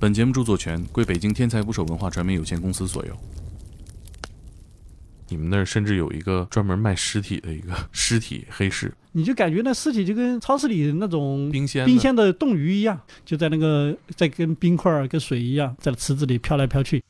本节目著作权归北京天才捕手文化传媒有限公司所有。你们那儿甚至有一个专门卖尸体的一个 尸体黑市，你就感觉那尸体就跟超市里那种冰鲜冰鲜的冻鱼一样，就在那个在跟冰块儿跟水一样，在池子里飘来飘去。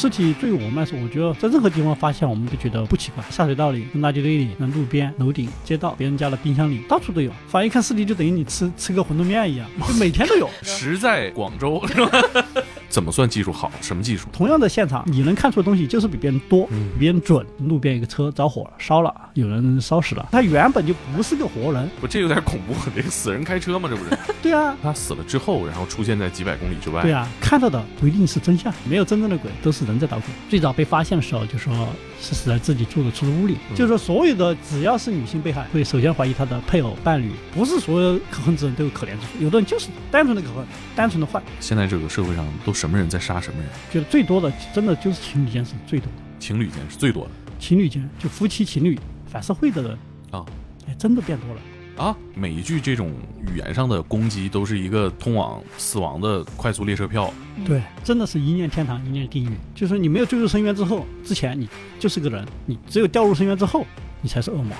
尸体对于我们来说，我觉得在任何地方发现，我们都觉得不奇怪。下水道里、垃圾堆里、那路边、楼顶、街道、别人家的冰箱里，到处都有。反正一看尸体，就等于你吃吃个馄饨面一样，就每天都有。实在广州是吧？怎么算技术好？什么技术？同样的现场，你能看出的东西就是比别人多，嗯比别人准。路边一个车着火了，烧了，有人烧死了，他原本就不是个活人。不，这有点恐怖。这个死人开车吗？这不是？对啊，他死了之后，然后出现在几百公里之外。对啊，看到的不一定是真相，没有真正的鬼，都是人在捣鬼。最早被发现的时候，就说是死在自己住的出租屋里，嗯就是说所有的只要是女性被害，会首先怀疑她的配偶、伴侣，不是所有可恨之人都有可怜之处，有的人就是单纯的可恨，单纯的坏。现在这个社会上都什么人在杀什么人？觉得最多的真的就是情侣间是最多的，情侣间是最多的情侣间就夫妻情侣反社会的人，啊哎，真的变多了。啊！每一句这种语言上的攻击，都是一个通往死亡的快速列车票。对，真的是一念天堂，一念地狱。就是你没有坠入深渊之后，之前你就是个人，你只有掉入深渊之后，你才是恶魔。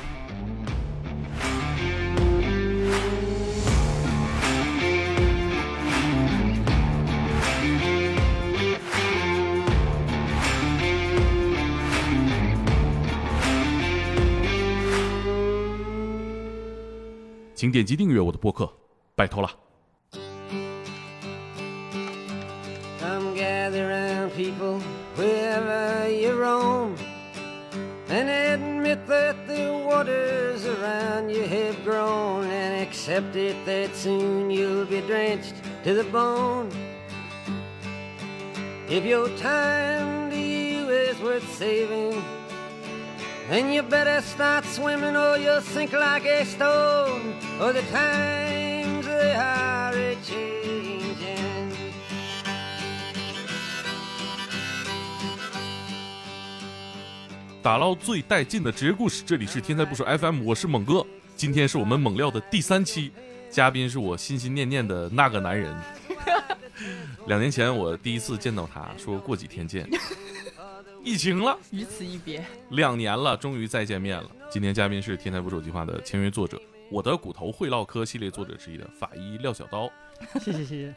请点击订阅我的播客，拜托了。 Come gather round, people, wherever you roam, and admit that the waters around you have grown, and accept it that soon you'll be drenched to the bone. If your time to you is worth saving, Then you better start swimming or you'll sink like a stone, or the times they are a changing. 打捞最带劲的职业故事，这里是天才不说 FM，我是猛哥。今天是我们猛料的第三期，嘉宾是我心心念念的那个男人。两年前我第一次见到他，说过几天见，疫情了，于此一别。两年了，终于再见面了。今天嘉宾是天才捕手计划的签约作者，我的骨头会唠嗑系列作者之一的法医廖小刀。谢谢谢谢，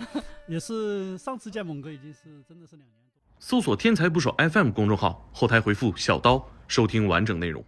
也是上次见猛哥已经是真的是两年多。搜索“天才捕手 FM” 公众号，后台回复“小刀”收听完整内容。